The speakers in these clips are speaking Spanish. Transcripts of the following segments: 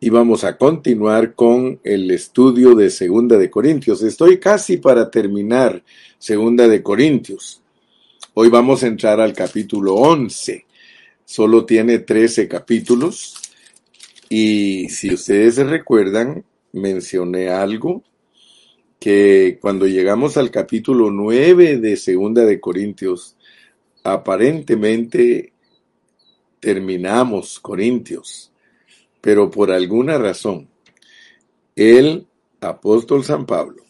y vamos a continuar con el estudio de Segunda de Corintios. Estoy casi para terminar Segunda de Corintios. Hoy vamos a entrar al capítulo 11. Solo tiene 13 capítulos y si ustedes se recuerdan, mencioné algo que cuando llegamos al capítulo 9 de Segunda de Corintios, aparentemente terminamos Corintios pero por alguna razón, el apóstol San Pablo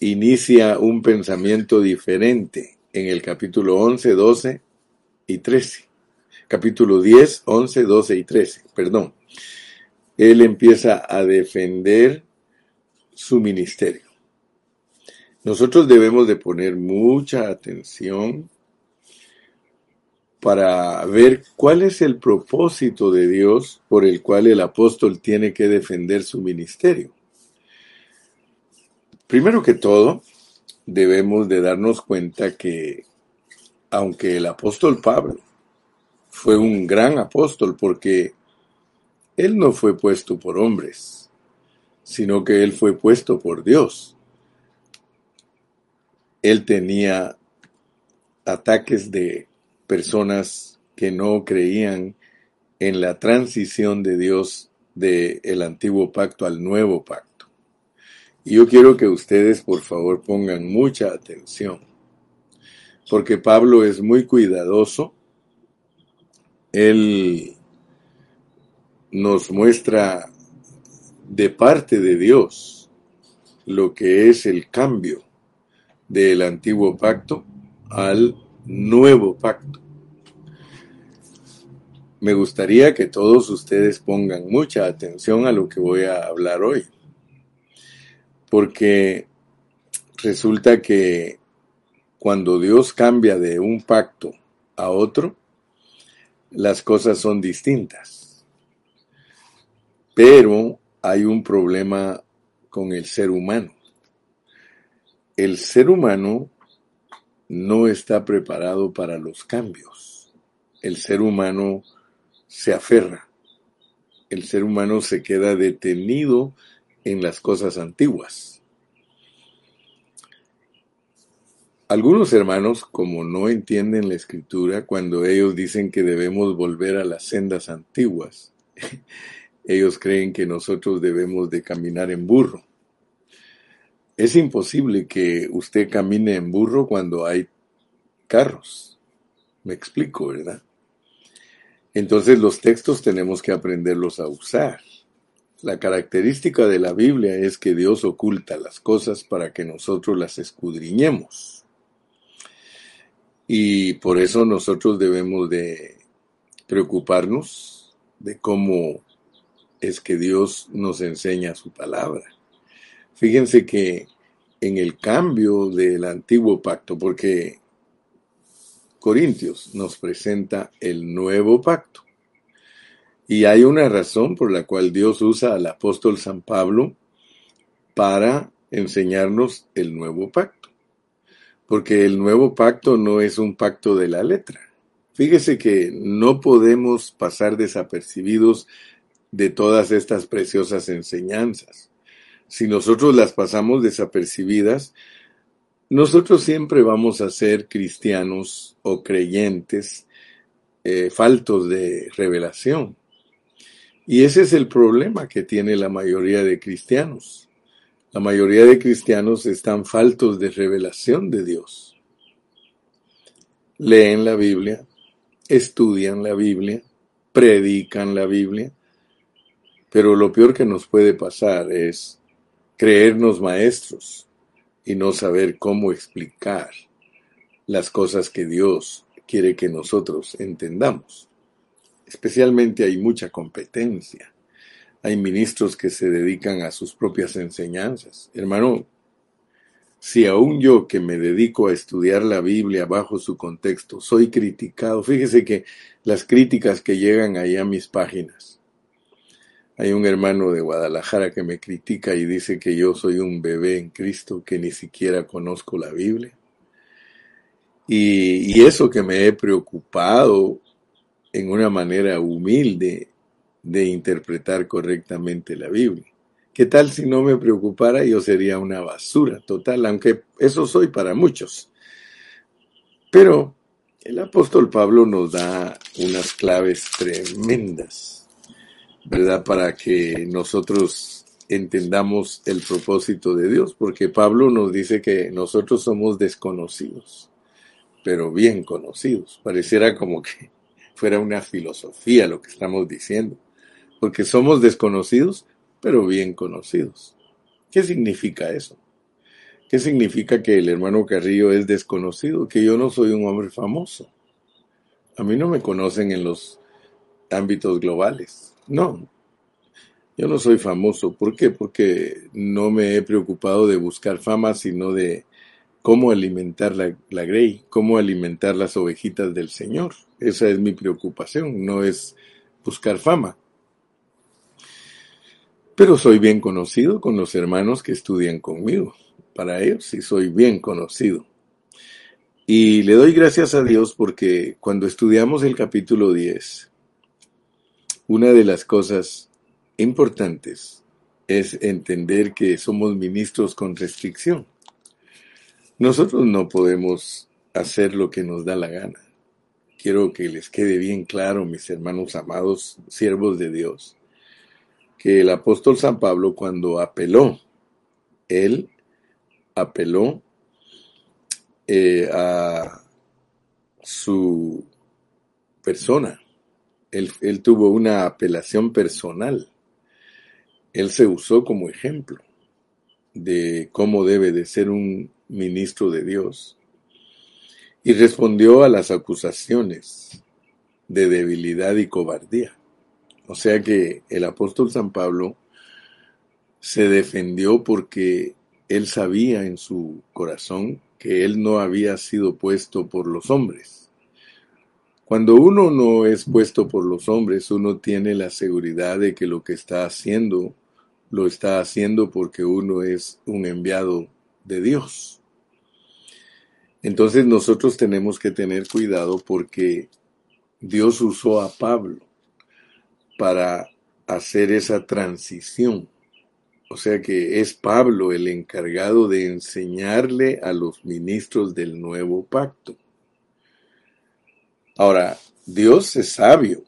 inicia un pensamiento diferente en el capítulo 11, 12 y 13. Capítulo 10, 11, 12 y 13, perdón. Él empieza a defender su ministerio. Nosotros debemos de poner mucha atención para ver cuál es el propósito de Dios por el cual el apóstol tiene que defender su ministerio. Primero que todo, debemos de darnos cuenta que aunque el apóstol Pablo fue un gran apóstol porque él no fue puesto por hombres, sino que él fue puesto por Dios. Él tenía ataques de personas que no creían en la transición de Dios del antiguo pacto al nuevo pacto. Y yo quiero que ustedes por favor pongan mucha atención, porque Pablo es muy cuidadoso. Él nos muestra de parte de Dios lo que es el cambio del antiguo pacto al nuevo pacto. Me gustaría que todos ustedes pongan mucha atención a lo que voy a hablar hoy, porque resulta que cuando Dios cambia de un pacto a otro, las cosas son distintas. Pero hay un problema con el ser humano. El ser humano no está preparado para los cambios. El ser humano se aferra. El ser humano se queda detenido en las cosas antiguas. Algunos hermanos, como no entienden la escritura, cuando ellos dicen que debemos volver a las sendas antiguas, ellos creen que nosotros debemos de caminar en burro. Es imposible que usted camine en burro cuando hay carros. Me explico, ¿verdad? Entonces los textos tenemos que aprenderlos a usar. La característica de la Biblia es que Dios oculta las cosas para que nosotros las escudriñemos. Y por eso nosotros debemos de preocuparnos de cómo es que Dios nos enseña su palabra. Fíjense que en el cambio del antiguo pacto, porque Corintios nos presenta el nuevo pacto. Y hay una razón por la cual Dios usa al apóstol San Pablo para enseñarnos el nuevo pacto. Porque el nuevo pacto no es un pacto de la letra. Fíjese que no podemos pasar desapercibidos de todas estas preciosas enseñanzas si nosotros las pasamos desapercibidas, nosotros siempre vamos a ser cristianos o creyentes eh, faltos de revelación. Y ese es el problema que tiene la mayoría de cristianos. La mayoría de cristianos están faltos de revelación de Dios. Leen la Biblia, estudian la Biblia, predican la Biblia, pero lo peor que nos puede pasar es creernos maestros y no saber cómo explicar las cosas que Dios quiere que nosotros entendamos. Especialmente hay mucha competencia. Hay ministros que se dedican a sus propias enseñanzas. Hermano, si aún yo que me dedico a estudiar la Biblia bajo su contexto soy criticado, fíjese que las críticas que llegan ahí a mis páginas hay un hermano de Guadalajara que me critica y dice que yo soy un bebé en Cristo, que ni siquiera conozco la Biblia. Y, eso que me he preocupado en una manera humilde de interpretar correctamente la Biblia. ¿Qué tal si no me preocupara? Yo sería una basura total, aunque eso soy para muchos. Pero el apóstol Pablo nos da unas claves tremendas, ¿verdad? Para que nosotros entendamos el propósito de Dios, porque Pablo nos dice que nosotros somos desconocidos, pero bien conocidos. Pareciera como que fuera una filosofía lo que estamos diciendo, porque somos desconocidos, pero bien conocidos. ¿Qué significa eso? ¿Qué significa que el hermano Carrillo es desconocido? Que yo no soy un hombre famoso. A mí no me conocen en los ámbitos globales. No. Yo no soy famoso. ¿Por qué? Porque no me he preocupado de buscar fama, sino de cómo alimentar la, la grey, cómo alimentar las ovejitas del Señor. Esa es mi preocupación, no es buscar fama pero soy bien conocido con los hermanos que estudian conmigo. Para ellos sí soy bien conocido. Y le doy gracias a Dios porque cuando estudiamos el capítulo 10, una de las cosas importantes es entender que somos ministros con restricción. Nosotros no podemos hacer lo que nos da la gana. Quiero que les quede bien claro, mis hermanos amados, siervos de Dios, que el apóstol San Pablo cuando apeló, él apeló eh, a su persona. Él, tuvo una apelación personal. Él se usó como ejemplo de cómo debe de ser un ministro de Dios y respondió a las acusaciones de debilidad y cobardía. O sea que el apóstol San Pablo se defendió porque él sabía en su corazón que él no había sido puesto por los hombres. Cuando uno no es puesto por los hombres, uno tiene la seguridad de que lo que está haciendo lo está haciendo porque uno es un enviado de Dios. Entonces nosotros tenemos que tener cuidado porque Dios usó a Pablo para hacer esa transición. O sea que es Pablo el encargado de enseñarle a los ministros del nuevo pacto. Ahora, Dios es sabio,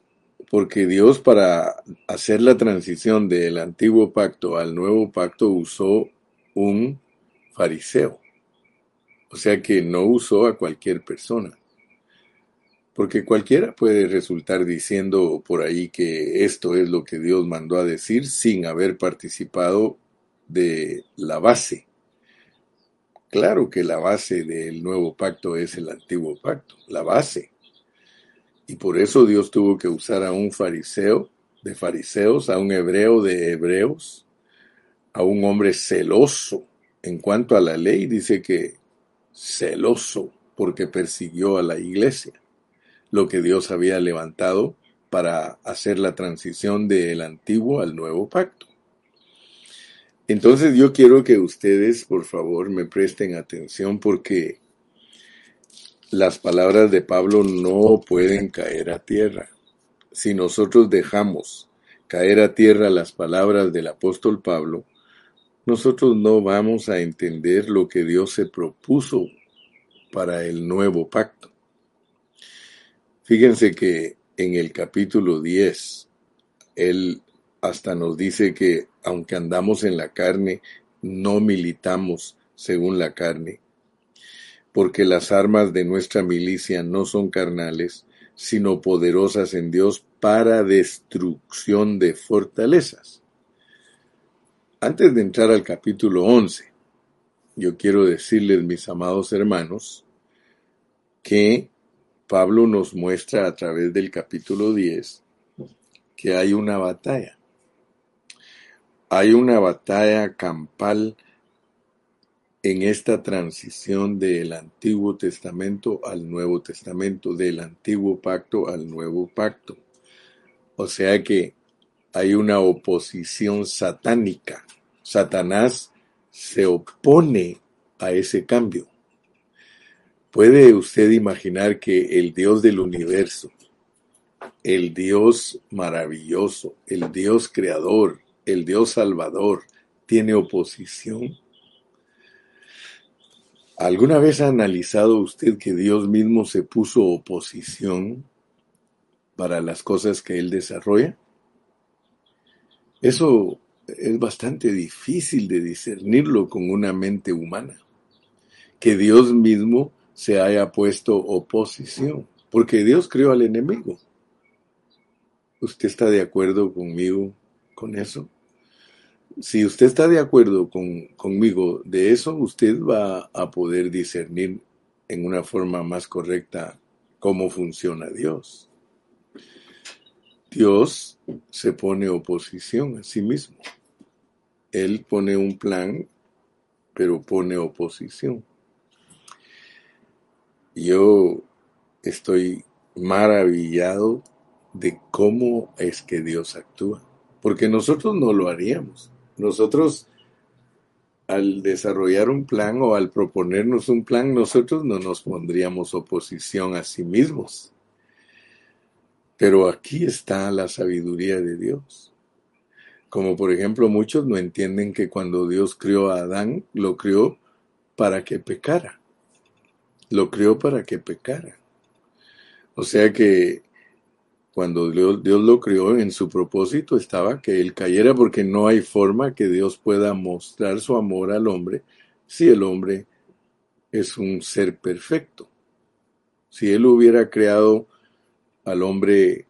porque Dios para hacer la transición del antiguo pacto al nuevo pacto usó un fariseo. O sea que no usó a cualquier persona. Porque cualquiera puede resultar diciendo por ahí que esto es lo que Dios mandó a decir sin haber participado de la base. Claro que la base del nuevo pacto es el antiguo pacto, la base. Y por eso Dios tuvo que usar a un fariseo de fariseos, a un hebreo de hebreos, a un hombre celoso en cuanto a la ley, dice que celoso porque persiguió a la iglesia lo que Dios había levantado para hacer la transición del antiguo al nuevo pacto. Entonces yo quiero que ustedes, por favor, me presten atención porque las palabras de Pablo no pueden caer a tierra. Si nosotros dejamos caer a tierra las palabras del apóstol Pablo, nosotros no vamos a entender lo que Dios se propuso para el nuevo pacto. Fíjense que en el capítulo 10, él hasta nos dice que aunque andamos en la carne, no militamos según la carne, porque las armas de nuestra milicia no son carnales, sino poderosas en Dios para destrucción de fortalezas. Antes de entrar al capítulo 11, yo quiero decirles, mis amados hermanos, que Pablo nos muestra a través del capítulo 10 que hay una batalla. Hay una batalla campal en esta transición del Antiguo Testamento al Nuevo Testamento, del Antiguo Pacto al Nuevo Pacto. O sea que hay una oposición satánica. Satanás se opone a ese cambio. ¿Puede usted imaginar que el Dios del universo el Dios maravilloso, el Dios creador, el Dios salvador, tiene oposición? ¿Alguna vez ha analizado usted que Dios mismo se puso oposición para las cosas que Él desarrolla? Eso es bastante difícil de discernirlo con una mente humana. Que Dios mismo se haya puesto oposición, porque Dios creó al enemigo. ¿Usted está de acuerdo conmigo con eso? Si usted está de acuerdo con, conmigo de eso, usted va a poder discernir en una forma más correcta cómo funciona Dios. Dios se pone oposición a sí mismo. Él pone un plan, pero pone oposición. Yo estoy maravillado de cómo es que Dios actúa, porque nosotros no lo haríamos. Nosotros al desarrollar un plan o al proponernos un plan, nosotros no nos pondríamos oposición a sí mismos. Pero aquí está la sabiduría de Dios. Como por ejemplo muchos no entienden que cuando Dios crió a Adán, lo crió para que pecara. Lo crió para que pecara. O sea que cuando Dios, lo crió en su propósito estaba que él cayera porque no hay forma que Dios pueda mostrar su amor al hombre si el hombre es un ser perfecto. Si él hubiera creado al hombre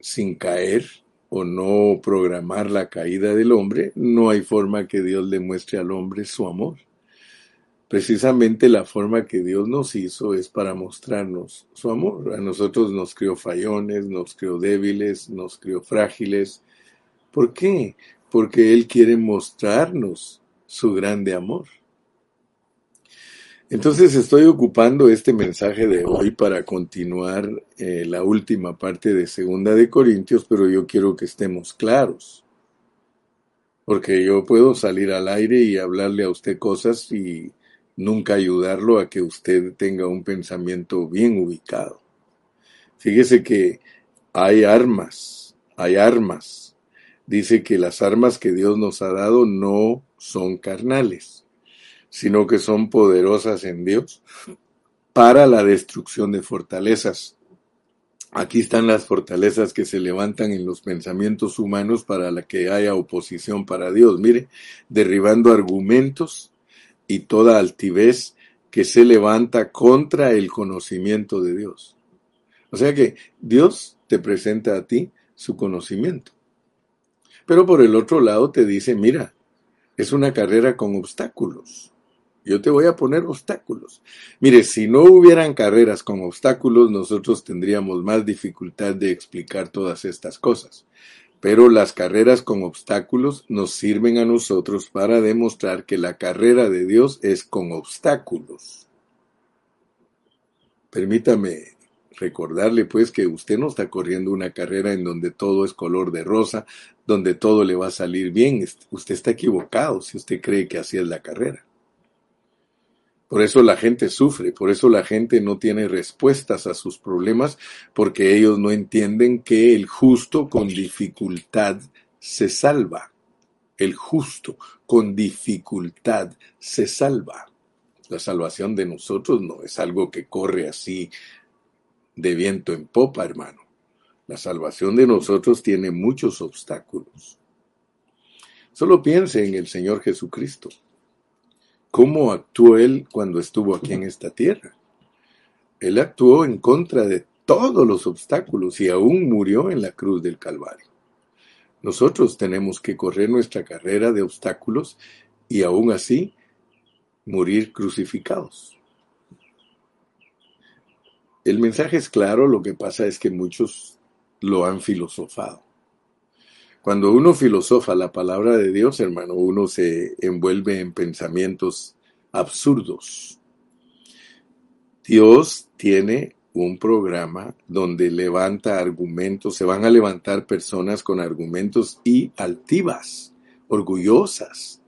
sin caer o no programar la caída del hombre, no hay forma que Dios le muestre al hombre su amor. Precisamente la forma que Dios nos hizo es para mostrarnos su amor. A nosotros nos crió fallones, nos crió débiles, nos crió frágiles. ¿Por qué? Porque Él quiere mostrarnos su grande amor. Entonces estoy ocupando este mensaje de hoy para continuar eh, la última parte de Segunda de Corintios, pero yo quiero que estemos claros. Porque yo puedo salir al aire y hablarle a usted cosas y nunca ayudarlo a que usted tenga un pensamiento bien ubicado. Fíjese que hay armas, hay armas. Dice que las armas que Dios nos ha dado no son carnales, sino que son poderosas en Dios para la destrucción de fortalezas. Aquí están las fortalezas que se levantan en los pensamientos humanos para la que haya oposición para Dios. Mire, derribando argumentos y toda altivez que se levanta contra el conocimiento de Dios. O sea que Dios te presenta a ti su conocimiento. Pero por el otro lado te dice, mira, es una carrera con obstáculos. Yo te voy a poner obstáculos. Mire, si no hubieran carreras con obstáculos, nosotros tendríamos más dificultad de explicar todas estas cosas pero las carreras con obstáculos nos sirven a nosotros para demostrar que la carrera de Dios es con obstáculos. Permítame recordarle pues que usted no está corriendo una carrera en donde todo es color de rosa, donde todo le va a salir bien. Usted está equivocado si usted cree que así es la carrera. Por eso la gente sufre, por eso la gente no tiene respuestas a sus problemas, porque ellos no entienden que el justo con dificultad se salva. El justo con dificultad se salva. La salvación de nosotros no es algo que corre así de viento en popa, hermano. La salvación de nosotros tiene muchos obstáculos. Solo piense en el Señor Jesucristo. ¿Cómo actuó él cuando estuvo aquí en esta tierra? Él actuó en contra de todos los obstáculos y aún murió en la cruz del Calvario. Nosotros tenemos que correr nuestra carrera de obstáculos y aún así morir crucificados. El mensaje es claro, lo que pasa es que muchos lo han filosofado. Cuando uno filosofa la palabra de Dios, hermano, uno se envuelve en pensamientos absurdos. Dios tiene un programa donde levanta argumentos, se van a levantar personas con argumentos y altivas, orgullosas.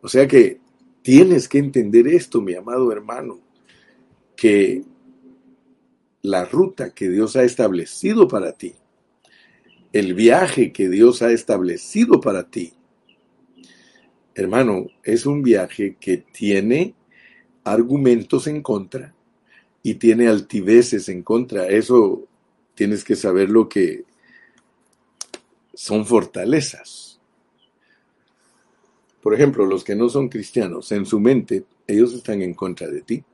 O sea que tienes que entender esto, mi amado hermano, que la ruta que Dios ha establecido para ti el viaje que Dios ha establecido para ti, hermano, es un viaje que tiene argumentos en contra y tiene altiveces en contra. Eso tienes que saber lo que son fortalezas. Por ejemplo, los que no son cristianos, en su mente, ellos están en contra de ti.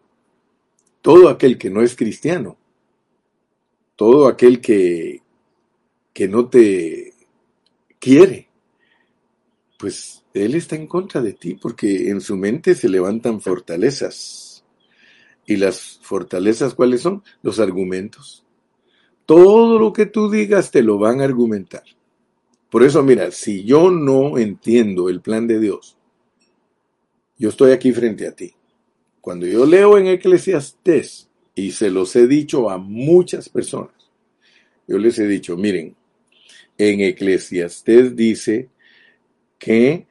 Todo aquel que no es cristiano, todo aquel que, que no te quiere, pues él está en contra de ti porque en su mente se levantan fortalezas. ¿Y las fortalezas cuáles son? Los argumentos. Todo lo que tú digas te lo van a argumentar. Por eso, mira, si yo no entiendo el plan de Dios, yo estoy aquí frente a ti. Cuando yo leo en Eclesiastés, y se los he dicho a muchas personas, yo les he dicho, miren, en Eclesiastés dice que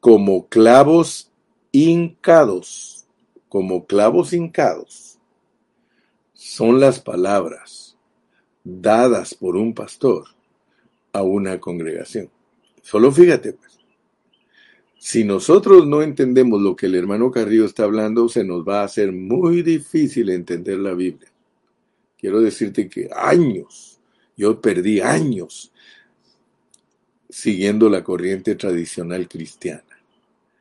como clavos hincados, como clavos hincados, son las palabras dadas por un pastor a una congregación. Solo fíjate, pues. Si nosotros no entendemos lo que el hermano Carrillo está hablando, se nos va a hacer muy difícil entender la Biblia. Quiero decirte que años, yo perdí años siguiendo la corriente tradicional cristiana.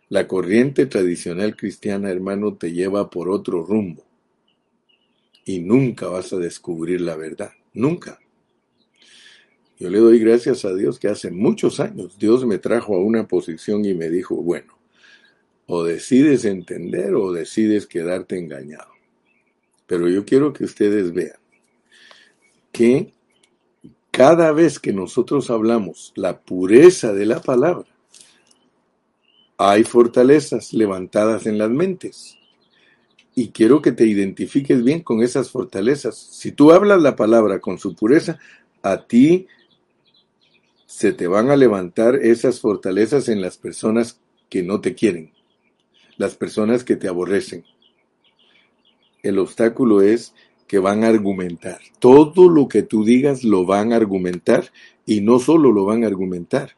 La corriente tradicional cristiana, hermano, te lleva por otro rumbo. Y nunca vas a descubrir la verdad. Nunca. Yo le doy gracias a Dios que hace muchos años Dios me trajo a una posición y me dijo, bueno, o decides entender o decides quedarte engañado. Pero yo quiero que ustedes vean que cada vez que nosotros hablamos la pureza de la palabra, hay fortalezas levantadas en las mentes. Y quiero que te identifiques bien con esas fortalezas. Si tú hablas la palabra con su pureza, a ti se te van a levantar esas fortalezas en las personas que no te quieren, las personas que te aborrecen. El obstáculo es que van a argumentar. Todo lo que tú digas lo van a argumentar y no solo lo van a argumentar,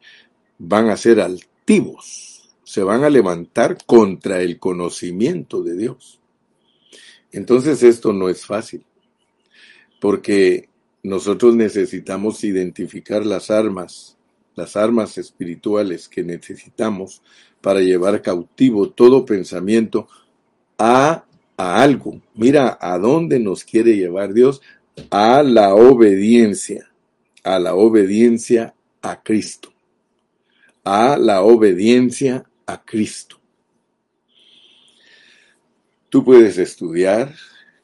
van a ser altivos, se van a levantar contra el conocimiento de Dios. Entonces esto no es fácil, porque nosotros necesitamos identificar las armas, las armas espirituales que necesitamos para llevar cautivo todo pensamiento a, a algo. Mira a dónde nos quiere llevar Dios, a la obediencia, a la obediencia a Cristo, a la obediencia a Cristo. Tú puedes estudiar,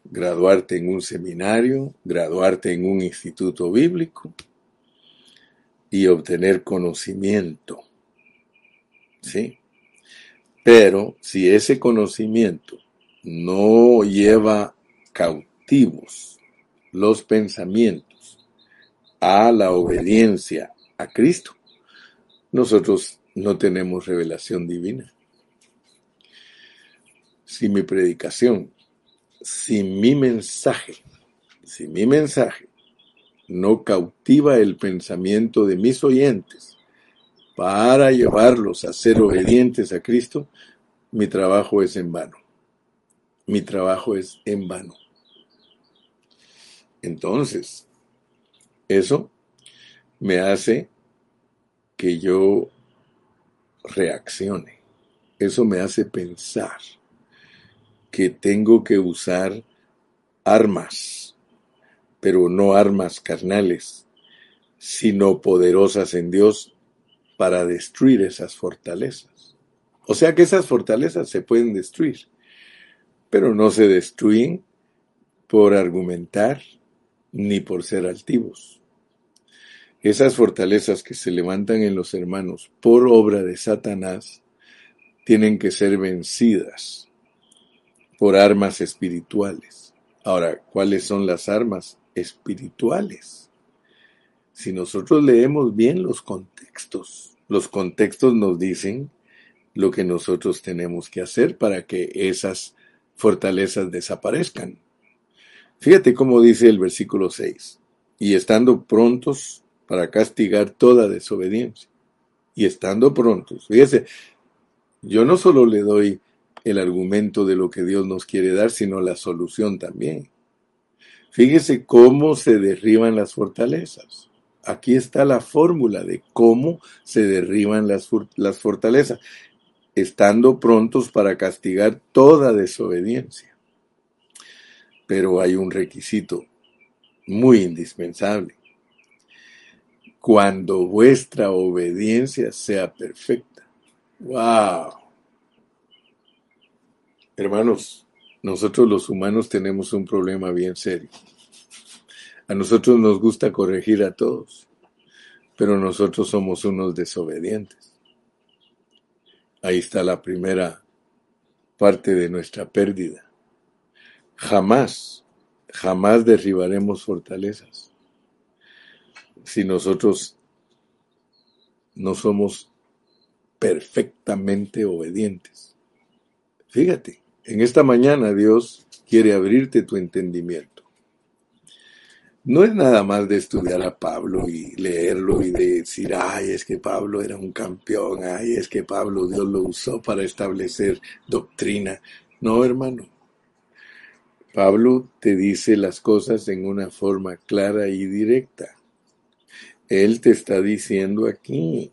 graduarte en un seminario, graduarte en un instituto bíblico y obtener conocimiento. ¿Sí? Pero si ese conocimiento no lleva cautivos los pensamientos a la obediencia a Cristo, nosotros no tenemos revelación divina. Si mi predicación si mi mensaje, si mi mensaje no cautiva el pensamiento de mis oyentes para llevarlos a ser obedientes a Cristo, mi trabajo es en vano. Mi trabajo es en vano. Entonces, eso me hace que yo reaccione. Eso me hace pensar que tengo que usar armas, pero no armas carnales, sino poderosas en Dios para destruir esas fortalezas. O sea que esas fortalezas se pueden destruir, pero no se destruyen por argumentar ni por ser altivos. Esas fortalezas que se levantan en los hermanos por obra de Satanás tienen que ser vencidas por armas espirituales. Ahora, ¿cuáles son las armas espirituales? Si nosotros leemos bien los contextos, los contextos nos dicen lo que nosotros tenemos que hacer para que esas fortalezas desaparezcan. Fíjate cómo dice el versículo 6. Y estando prontos para castigar toda desobediencia. Y estando prontos, fíjese, yo no solo le doy el argumento de lo que Dios nos quiere dar, sino la solución también. Fíjese cómo se derriban las fortalezas. Aquí está la fórmula de cómo se derriban las, las fortalezas, estando prontos para castigar toda desobediencia. Pero hay un requisito muy indispensable. Cuando vuestra obediencia sea perfecta. ¡Wow! Hermanos, nosotros los humanos tenemos un problema bien serio. A nosotros nos gusta corregir a todos, pero nosotros somos unos desobedientes. Ahí está la primera parte de nuestra pérdida. Jamás, jamás derribaremos fortalezas si nosotros no somos perfectamente obedientes. Fíjate, en esta mañana Dios quiere abrirte tu entendimiento. No es nada más de estudiar a Pablo y leerlo y de decir, ay, es que Pablo era un campeón, ay, es que Pablo Dios lo usó para establecer doctrina. No, hermano. Pablo te dice las cosas en una forma clara y directa. Él te está diciendo aquí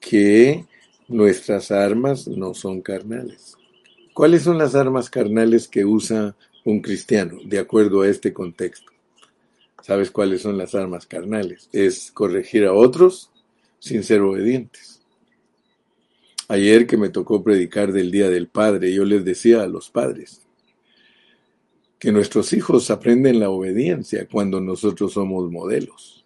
que nuestras armas no son carnales. ¿Cuáles son las armas carnales que usa un cristiano de acuerdo a este contexto? ¿Sabes cuáles son las armas carnales? Es corregir a otros sin ser obedientes. Ayer que me tocó predicar del Día del Padre, yo les decía a los padres que nuestros hijos aprenden la obediencia cuando nosotros somos modelos.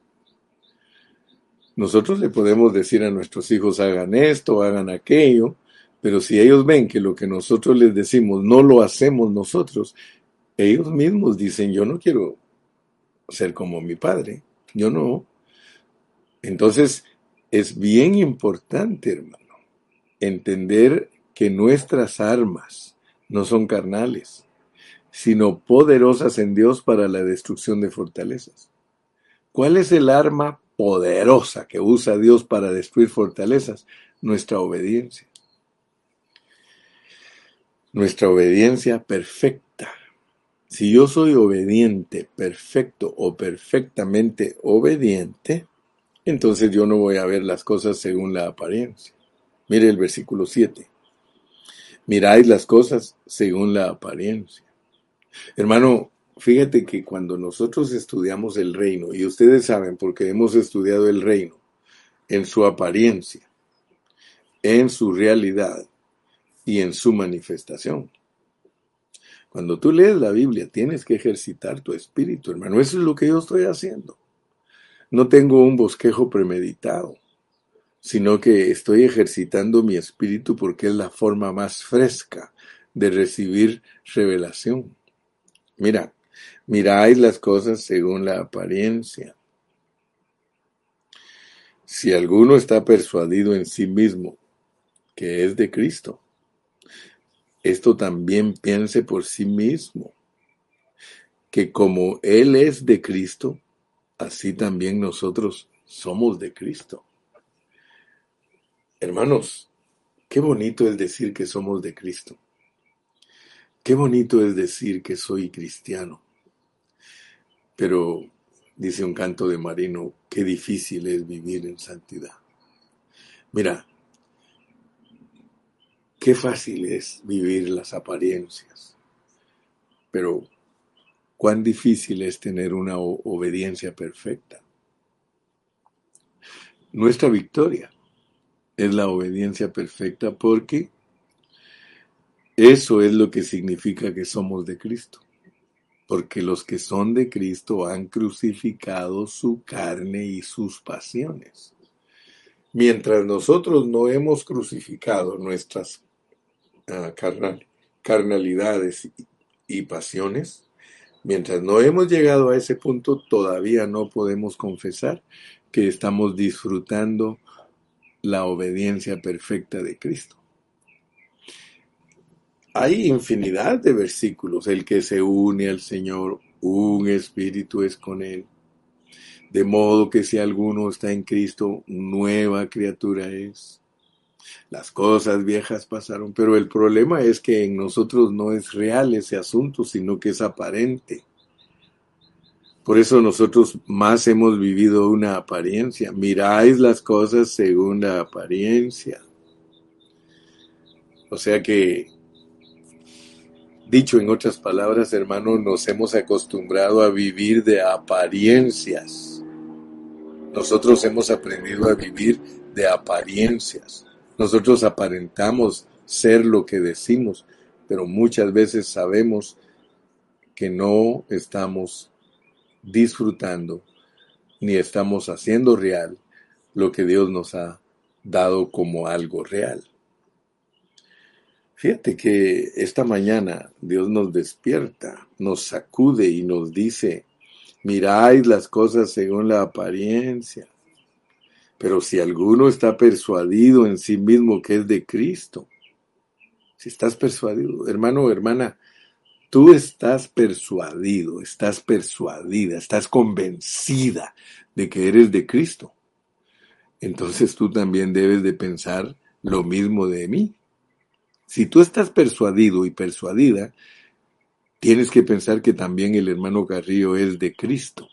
Nosotros le podemos decir a nuestros hijos hagan esto, hagan aquello, pero si ellos ven que lo que nosotros les decimos no lo hacemos nosotros, ellos mismos dicen, yo no quiero ser como mi padre, yo no. Entonces, es bien importante, hermano, entender que nuestras armas no son carnales, sino poderosas en Dios para la destrucción de fortalezas. ¿Cuál es el arma poderosa que usa Dios para destruir fortalezas? Nuestra obediencia nuestra obediencia perfecta. Si yo soy obediente, perfecto o perfectamente obediente, entonces yo no voy a ver las cosas según la apariencia. Mire el versículo 7. Miráis las cosas según la apariencia. Hermano, fíjate que cuando nosotros estudiamos el reino, y ustedes saben porque hemos estudiado el reino en su apariencia, en su realidad, y en su manifestación. Cuando tú lees la Biblia, tienes que ejercitar tu espíritu, hermano. Eso es lo que yo estoy haciendo. No tengo un bosquejo premeditado, sino que estoy ejercitando mi espíritu porque es la forma más fresca de recibir revelación. Mira, miráis las cosas según la apariencia. Si alguno está persuadido en sí mismo que es de Cristo, esto también piense por sí mismo, que como Él es de Cristo, así también nosotros somos de Cristo. Hermanos, qué bonito es decir que somos de Cristo. Qué bonito es decir que soy cristiano. Pero, dice un canto de Marino, qué difícil es vivir en santidad. Mira, Qué fácil es vivir las apariencias, pero cuán difícil es tener una obediencia perfecta. Nuestra victoria es la obediencia perfecta porque eso es lo que significa que somos de Cristo. Porque los que son de Cristo han crucificado su carne y sus pasiones. Mientras nosotros no hemos crucificado nuestras carnal, carnalidades y pasiones, mientras no hemos llegado a ese punto, todavía no podemos confesar que estamos disfrutando la obediencia perfecta de Cristo. Hay infinidad de versículos. El que se une al Señor, un espíritu es con Él. De modo que si alguno está en Cristo, nueva criatura es. Las cosas viejas pasaron, pero el problema es que en nosotros no es real ese asunto, sino que es aparente. Por eso nosotros más hemos vivido una apariencia. Miráis las cosas según la apariencia. O sea que, dicho en otras palabras, hermano, nos hemos acostumbrado a vivir de apariencias. Nosotros hemos aprendido a vivir de apariencias. Nosotros aparentamos ser lo que decimos, pero muchas veces sabemos que no estamos disfrutando ni estamos haciendo real lo que Dios nos ha dado como algo real. Fíjate que esta mañana Dios nos despierta, nos sacude y nos dice, miráis las cosas según la apariencia, pero si alguno está persuadido en sí mismo que es de Cristo, si estás persuadido, hermano o hermana, tú estás persuadido, estás persuadida, estás convencida de que eres de Cristo, entonces tú también debes de pensar lo mismo de mí. Si tú estás persuadido y persuadida, tienes que pensar que también el hermano Carrillo es de Cristo,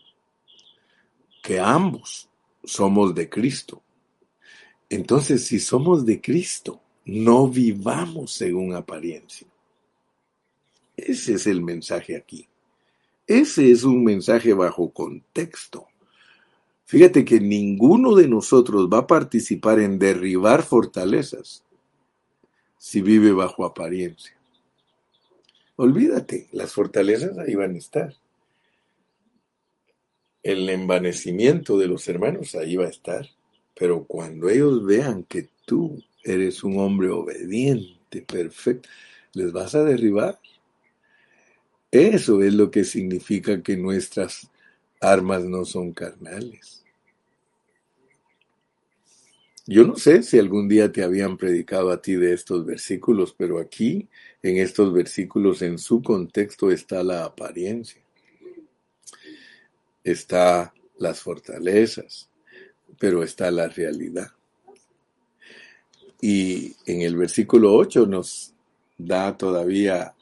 que ambos somos de Cristo. Entonces, si somos de Cristo, no vivamos según apariencia. Ese es el mensaje aquí. Ese es un mensaje bajo contexto. Fíjate que ninguno de nosotros va a participar en derribar fortalezas si vive bajo apariencia. Olvídate, las fortalezas ahí van a estar el envanecimiento de los hermanos ahí va a estar. Pero cuando ellos vean que tú eres un hombre obediente, perfecto, les vas a derribar. Eso es lo que significa que nuestras armas no son carnales. Yo no sé si algún día te habían predicado a ti de estos versículos, pero aquí, en estos versículos, en su contexto está la apariencia está las fortalezas, pero está la realidad. Y en el versículo 8 nos da todavía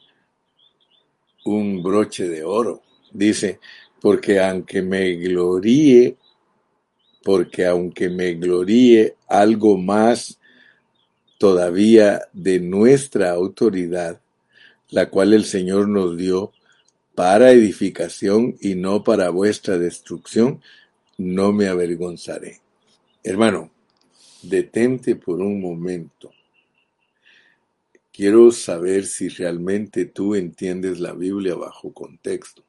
un broche de oro. Dice, porque aunque me gloríe, porque aunque me gloríe algo más todavía de nuestra autoridad, la cual el Señor nos dio, para edificación y no para vuestra destrucción, no me avergonzaré. Hermano, detente por un momento. Quiero saber si realmente tú entiendes la Biblia bajo contexto.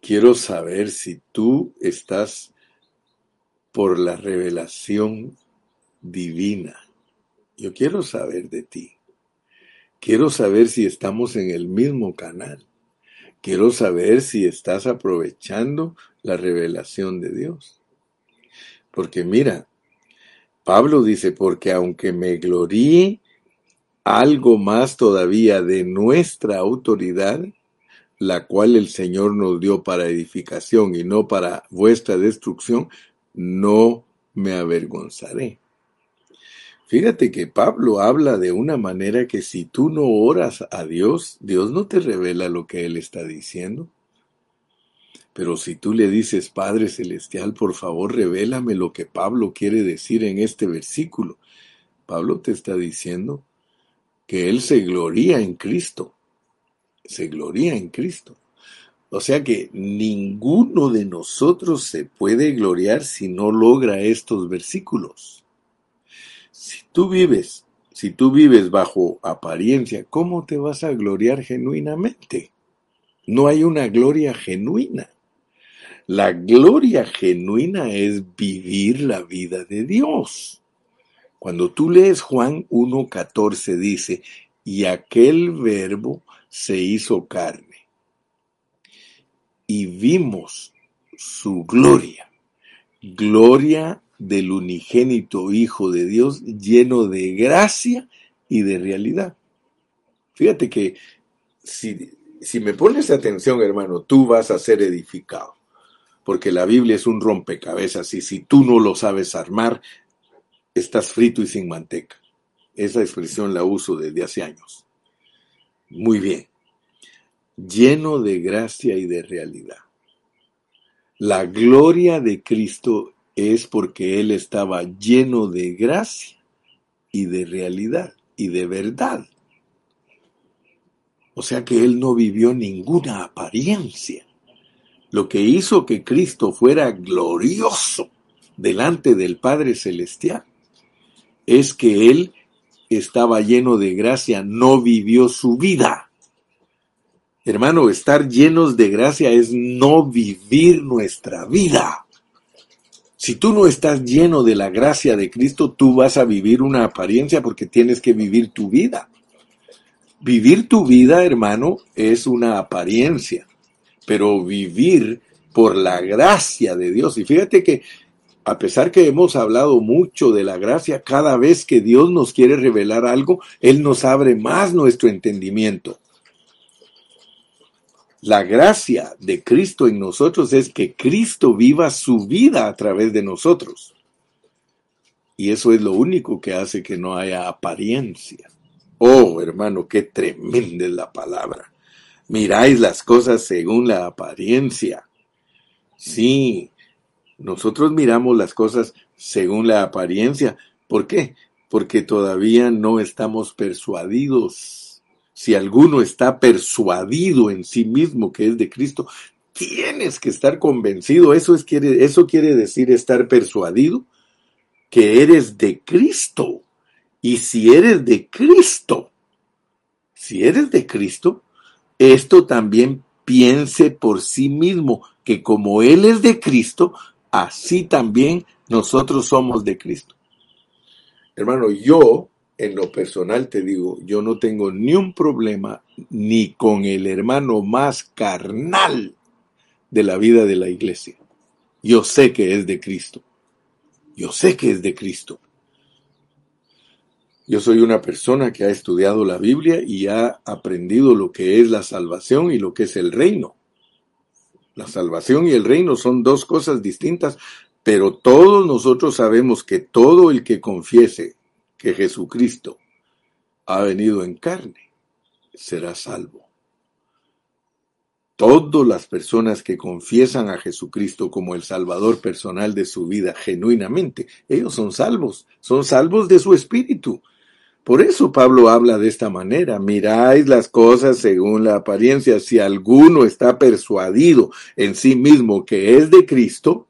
Quiero saber si tú estás por la revelación divina. Yo quiero saber de ti. Quiero saber si estamos en el mismo canal. Quiero saber si estás aprovechando la revelación de Dios. Porque mira, Pablo dice, porque aunque me gloríe algo más todavía de nuestra autoridad, la cual el Señor nos dio para edificación y no para vuestra destrucción, no me avergonzaré. Fíjate que Pablo habla de una manera que si tú no oras a Dios, Dios no te revela lo que Él está diciendo. Pero si tú le dices, Padre Celestial, por favor, revélame lo que Pablo quiere decir en este versículo, Pablo te está diciendo que Él se gloría en Cristo. Se gloría en Cristo. O sea que ninguno de nosotros se puede gloriar si no logra estos versículos. Si tú vives, si tú vives bajo apariencia, ¿cómo te vas a gloriar genuinamente? No hay una gloria genuina. La gloria genuina es vivir la vida de Dios. Cuando tú lees Juan 1.14 dice, y aquel verbo se hizo carne. Y vimos su gloria, gloria del unigénito Hijo de Dios lleno de gracia y de realidad. Fíjate que si, si me pones atención, hermano, tú vas a ser edificado. porque la Biblia es un rompecabezas y si tú no lo sabes armar, estás frito y sin manteca. Esa expresión la uso desde hace años. Muy bien. Lleno de gracia y de realidad. La gloria de Cristo es porque Él estaba lleno de gracia y de realidad y de verdad. O sea que Él no vivió ninguna apariencia. Lo que hizo que Cristo fuera glorioso delante del Padre Celestial es que Él estaba lleno de gracia, no vivió su vida. Hermano, estar llenos de gracia es no vivir nuestra vida. Si tú no estás lleno de la gracia de Cristo, tú vas a vivir una apariencia porque tienes que vivir tu vida. Vivir tu vida, hermano, es una apariencia, pero vivir por la gracia de Dios. Y fíjate que a pesar que hemos hablado mucho de la gracia, cada vez que Dios nos quiere revelar algo, Él nos abre más nuestro entendimiento. La gracia de Cristo en nosotros es que Cristo viva su vida a través de nosotros. Y eso es lo único que hace que no haya apariencia. Oh, hermano, qué tremenda es la palabra. Miráis las cosas según la apariencia. Sí, nosotros miramos las cosas según la apariencia. ¿Por qué? Porque todavía no estamos persuadidos. Si alguno está persuadido en sí mismo que es de Cristo, tienes que estar convencido. Eso, es, quiere, eso quiere decir estar persuadido que eres de Cristo. Y si eres de Cristo, si eres de Cristo, esto también piense por sí mismo que como Él es de Cristo, así también nosotros somos de Cristo. Hermano, yo en lo personal te digo, yo no tengo ni un problema ni con el hermano más carnal de la vida de la iglesia. Yo sé que es de Cristo. Yo sé que es de Cristo. Yo soy una persona que ha estudiado la Biblia y ha aprendido lo que es la salvación y lo que es el reino. La salvación y el reino son dos cosas distintas, pero todos nosotros sabemos que todo el que confiese que Jesucristo ha venido en carne será salvo. Todas las personas que confiesan a Jesucristo como el Salvador personal de su vida genuinamente, ellos son salvos, son salvos de su espíritu, por eso Pablo habla de esta manera, miráis las cosas según la apariencia, si alguno está persuadido en sí mismo que es de Cristo,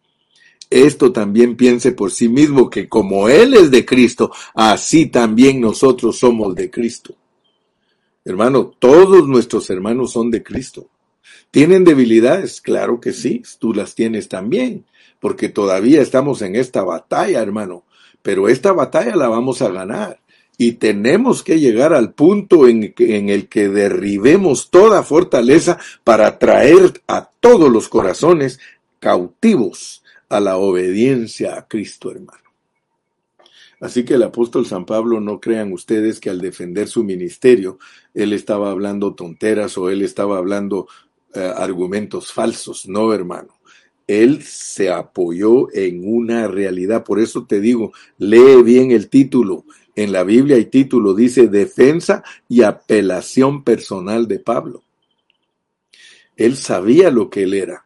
esto también piense por sí mismo que como Él es de Cristo, así también nosotros somos de Cristo. Hermano, todos nuestros hermanos son de Cristo. ¿Tienen debilidades? Claro que sí, tú las tienes también, porque todavía estamos en esta batalla, hermano, pero esta batalla la vamos a ganar. Y tenemos que llegar al punto en, en, el que derribemos toda fortaleza para traer a todos los corazones cautivos a la obediencia a Cristo, hermano. Así que el apóstol San Pablo, no crean ustedes que al defender su ministerio, él estaba hablando tonteras o él estaba hablando eh, argumentos falsos. No, hermano. Él se apoyó en una realidad. Por eso te digo, lee bien el título. En la Biblia hay título, dice defensa y apelación personal de Pablo. Él sabía lo que él era.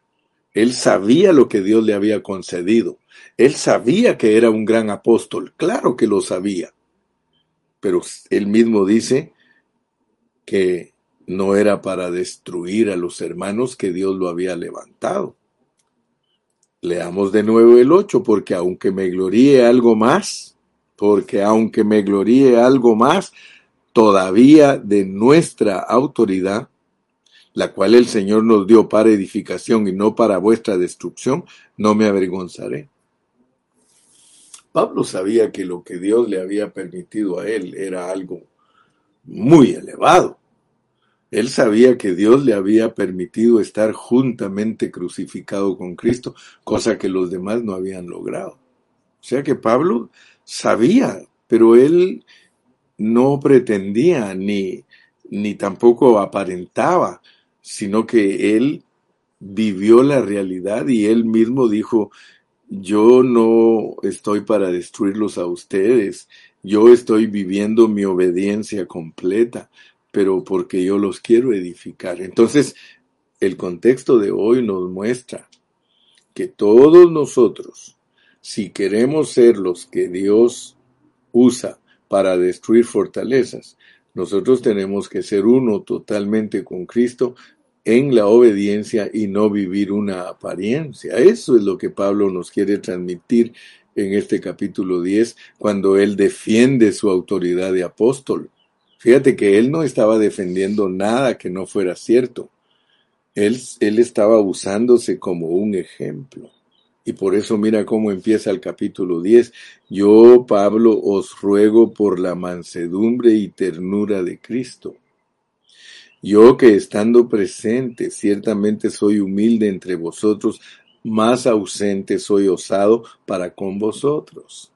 Él sabía lo que Dios le había concedido. Él sabía que era un gran apóstol. Claro que lo sabía. Pero él mismo dice que no era para destruir a los hermanos que Dios lo había levantado. Leamos de nuevo el 8, porque aunque me gloríe algo más, porque aunque me gloríe algo más, todavía de nuestra autoridad, la cual el Señor nos dio para edificación y no para vuestra destrucción, no me avergonzaré. Pablo sabía que lo que Dios le había permitido a él era algo muy elevado. Él sabía que Dios le había permitido estar juntamente crucificado con Cristo, cosa que los demás no habían logrado. O sea que Pablo sabía, pero él no pretendía ni, ni tampoco aparentaba, sino que él vivió la realidad y él mismo dijo, yo no estoy para destruirlos a ustedes, yo estoy viviendo mi obediencia completa, pero porque yo los quiero edificar. Entonces, el contexto de hoy nos muestra que todos nosotros, si queremos ser los que Dios usa para destruir fortalezas, nosotros tenemos que ser uno totalmente con Cristo en la obediencia y no vivir una apariencia. Eso es lo que Pablo nos quiere transmitir en este capítulo 10 cuando él defiende su autoridad de apóstol. Fíjate que él no estaba defendiendo nada que no fuera cierto. Él, él estaba usándose como un ejemplo. Y por eso mira cómo empieza el capítulo 10. Yo, Pablo, os ruego por la mansedumbre y ternura de Cristo. Yo que estando presente, ciertamente soy humilde entre vosotros, más ausente soy osado para con vosotros.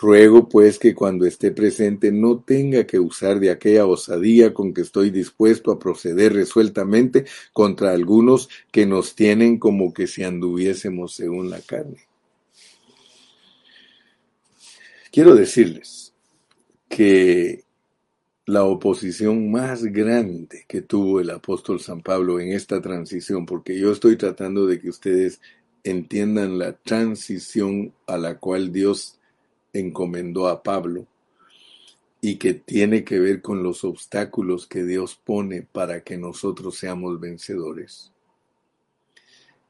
Ruego pues que cuando esté presente no tenga que usar de aquella osadía con que estoy dispuesto a proceder resueltamente contra algunos que nos tienen como que si anduviésemos según la carne. Quiero decirles que la oposición más grande que tuvo el apóstol San Pablo en esta transición, porque yo estoy tratando de que ustedes entiendan la transición a la cual Dios encomendó a Pablo y que tiene que ver con los obstáculos que Dios pone para que nosotros seamos vencedores.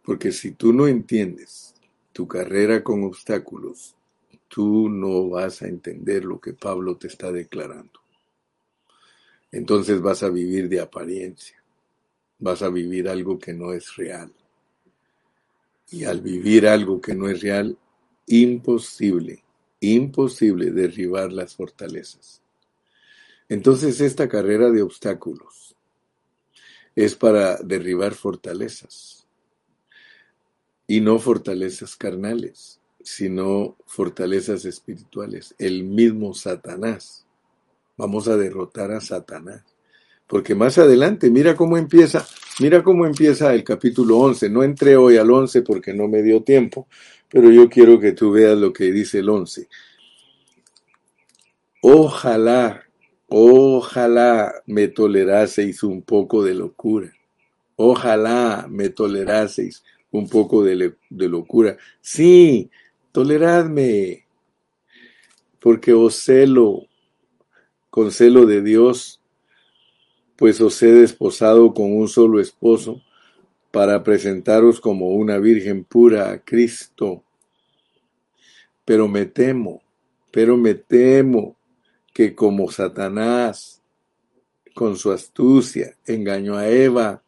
Porque si tú no entiendes tu carrera con obstáculos, tú no vas a entender lo que Pablo te está declarando entonces vas a vivir de apariencia, vas a vivir algo que no es real. Y al vivir algo que no es real, imposible, imposible derribar las fortalezas. Entonces esta carrera de obstáculos es para derribar fortalezas. Y no fortalezas carnales, sino fortalezas espirituales. El mismo Satanás Vamos a derrotar a Satanás. Porque más adelante, mira cómo empieza, mira cómo empieza el capítulo 11. No entré hoy al 11 porque no me dio tiempo, pero yo quiero que tú veas lo que dice el 11. Ojalá, ojalá me toleraseis un poco de locura. Ojalá me toleraseis un poco de, de locura. Sí, toleradme, porque os celo con celo de Dios, pues os he desposado con un solo esposo, para presentaros como una virgen pura a Cristo. Pero me temo, pero me temo que como Satanás, con su astucia, engañó a Eva,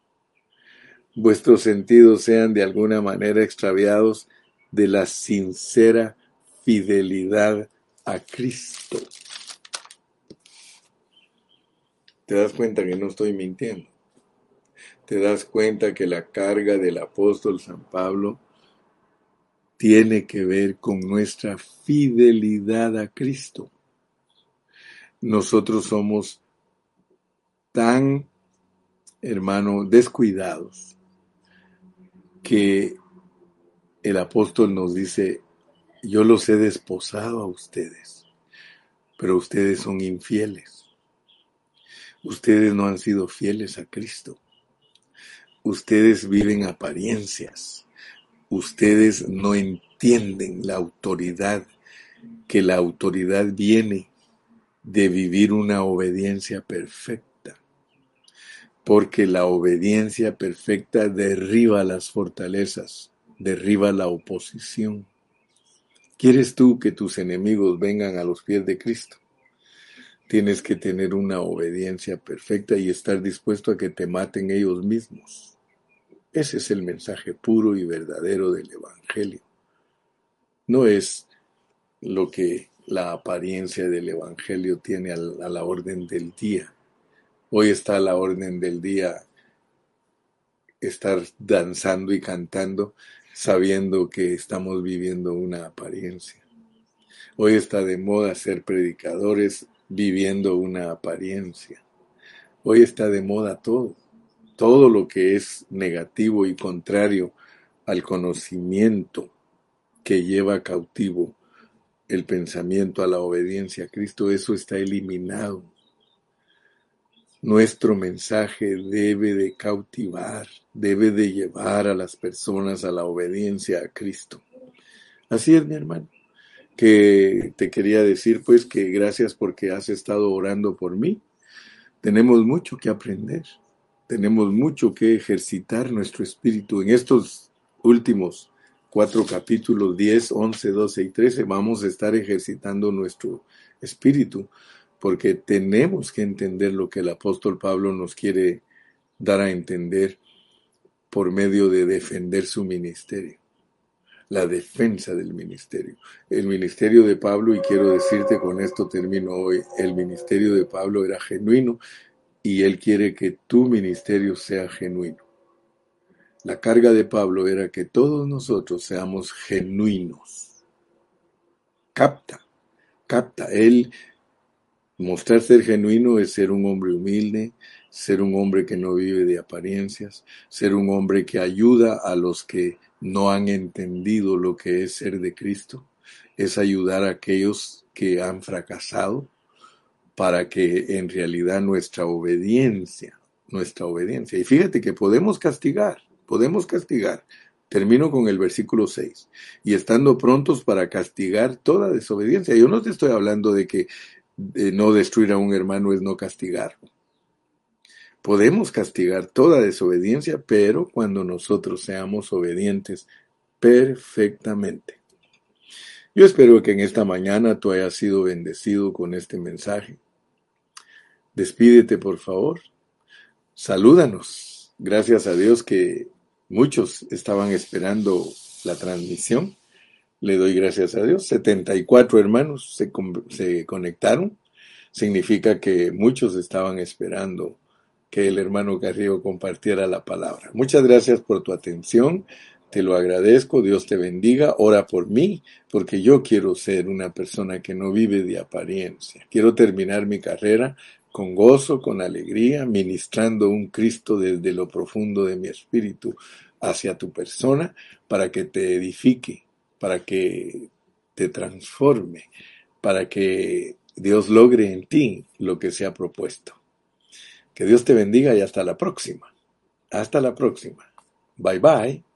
vuestros sentidos sean de alguna manera extraviados de la sincera fidelidad a Cristo. te das cuenta que no estoy mintiendo. Te das cuenta que la carga del apóstol San Pablo tiene que ver con nuestra fidelidad a Cristo. Nosotros somos tan, hermano, descuidados que el apóstol nos dice, yo los he desposado a ustedes, pero ustedes son infieles. Ustedes no han sido fieles a Cristo. Ustedes viven apariencias. Ustedes no entienden la autoridad, que la autoridad viene de vivir una obediencia perfecta. Porque la obediencia perfecta derriba las fortalezas, derriba la oposición. ¿Quieres tú que tus enemigos vengan a los pies de Cristo? Tienes que tener una obediencia perfecta y estar dispuesto a que te maten ellos mismos. Ese es el mensaje puro y verdadero del Evangelio. No es lo que la apariencia del Evangelio tiene a la orden del día. Hoy está a la orden del día estar danzando y cantando sabiendo que estamos viviendo una apariencia. Hoy está de moda ser predicadores viviendo una apariencia. Hoy está de moda todo. Todo lo que es negativo y contrario al conocimiento que lleva cautivo el pensamiento a la obediencia a Cristo, eso está eliminado. Nuestro mensaje debe de cautivar, debe de llevar a las personas a la obediencia a Cristo. Así es, mi hermano, que te quería decir pues que gracias porque has estado orando por mí. Tenemos mucho que aprender, tenemos mucho que ejercitar nuestro espíritu en estos últimos cuatro capítulos 10, 11, 12 y 13 vamos a estar ejercitando nuestro espíritu porque tenemos que entender lo que el apóstol Pablo nos quiere dar a entender por medio de defender su ministerio, la defensa del ministerio. El ministerio de Pablo, y quiero decirte con esto termino hoy, el ministerio de Pablo era genuino y él quiere que tu ministerio sea genuino. La carga de Pablo era que todos nosotros seamos genuinos. Capta, capta. Él, mostrar ser genuino es ser un hombre humilde, ser un hombre que no vive de apariencias, ser un hombre que ayuda a los que no han entendido lo que es ser de Cristo, es ayudar a aquellos que han fracasado para que en realidad nuestra obediencia, nuestra obediencia, y fíjate que podemos castigar, podemos castigar. Termino con el versículo 6. Y estando prontos para castigar toda desobediencia. Yo no te estoy hablando de que no destruir a un hermano es no castigar. Podemos castigar toda desobediencia, pero cuando nosotros seamos obedientes perfectamente. Yo espero que en esta mañana tú hayas sido bendecido con este mensaje. Despídete, por favor. Salúdanos. Gracias a Dios que Muchos estaban esperando la transmisión. Le doy gracias a Dios. 74 hermanos se, conectaron. Significa que muchos estaban esperando que el hermano Carrillo compartiera la palabra. Muchas gracias por tu atención. Te lo agradezco. Dios te bendiga. Ora por mí, porque yo quiero ser una persona que no vive de apariencia. Quiero terminar mi carrera con gozo, con alegría, ministrando un Cristo desde lo profundo de mi espíritu hacia tu persona para que te edifique, para que te transforme, para que Dios logre en ti lo que se ha propuesto. Que Dios te bendiga y hasta la próxima. Hasta la próxima. Bye bye.